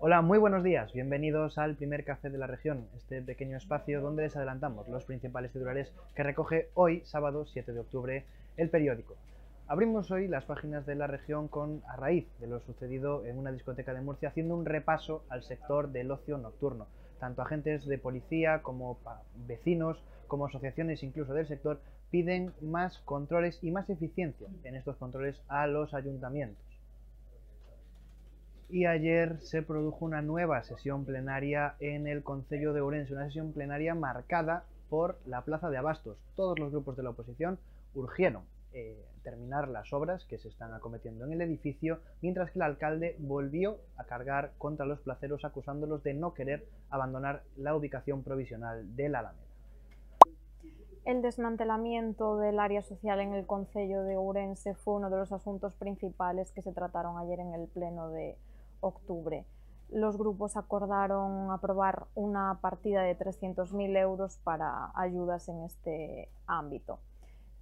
Hola, muy buenos días. Bienvenidos al primer café de la región, este pequeño espacio donde les adelantamos los principales titulares que recoge hoy, sábado 7 de octubre, el periódico. Abrimos hoy las páginas de la región con a raíz de lo sucedido en una discoteca de Murcia, haciendo un repaso al sector del ocio nocturno. Tanto agentes de policía como vecinos, como asociaciones incluso del sector, piden más controles y más eficiencia en estos controles a los ayuntamientos y ayer se produjo una nueva sesión plenaria en el Concello de Ourense, una sesión plenaria marcada por la plaza de Abastos. Todos los grupos de la oposición urgieron eh, terminar las obras que se están acometiendo en el edificio, mientras que el alcalde volvió a cargar contra los placeros acusándolos de no querer abandonar la ubicación provisional del Alameda. El desmantelamiento del área social en el Concello de Ourense fue uno de los asuntos principales que se trataron ayer en el Pleno de octubre. Los grupos acordaron aprobar una partida de 300.000 euros para ayudas en este ámbito.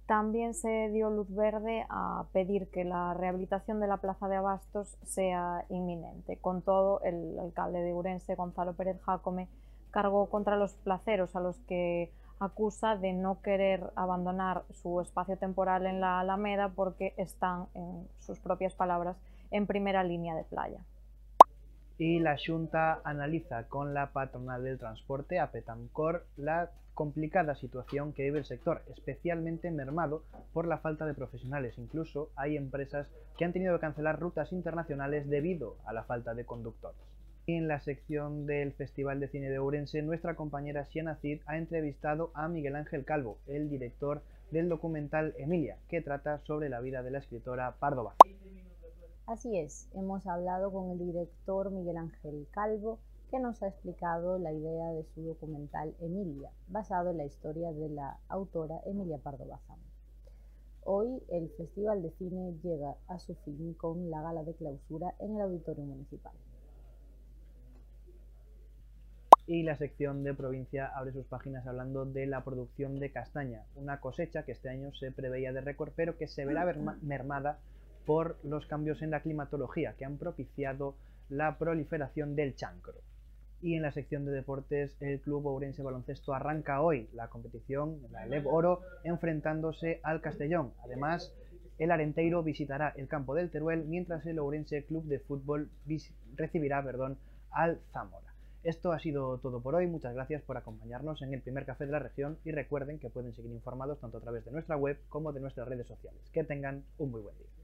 También se dio luz verde a pedir que la rehabilitación de la Plaza de Abastos sea inminente. Con todo, el alcalde de Urense, Gonzalo Pérez Jacome, cargó contra los placeros a los que acusa de no querer abandonar su espacio temporal en la Alameda porque están, en sus propias palabras, en primera línea de playa y la Junta analiza con la patronal del transporte, a Petancor, la complicada situación que vive el sector, especialmente mermado por la falta de profesionales. Incluso hay empresas que han tenido que cancelar rutas internacionales debido a la falta de conductores. En la sección del Festival de Cine de Ourense, nuestra compañera Siena Cid ha entrevistado a Miguel Ángel Calvo, el director del documental Emilia, que trata sobre la vida de la escritora Pardo Así es, hemos hablado con el director Miguel Ángel Calvo, que nos ha explicado la idea de su documental Emilia, basado en la historia de la autora Emilia Pardo Bazán. Hoy el Festival de Cine llega a su fin con la gala de clausura en el Auditorio Municipal. Y la sección de provincia abre sus páginas hablando de la producción de castaña, una cosecha que este año se preveía de récord, pero que se verá mermada por los cambios en la climatología que han propiciado la proliferación del chancro. Y en la sección de deportes, el Club Ourense Baloncesto arranca hoy la competición, la LEV Oro, enfrentándose al Castellón. Además, el Arenteiro visitará el campo del Teruel, mientras el Ourense Club de Fútbol recibirá perdón, al Zamora. Esto ha sido todo por hoy. Muchas gracias por acompañarnos en el primer café de la región y recuerden que pueden seguir informados tanto a través de nuestra web como de nuestras redes sociales. Que tengan un muy buen día.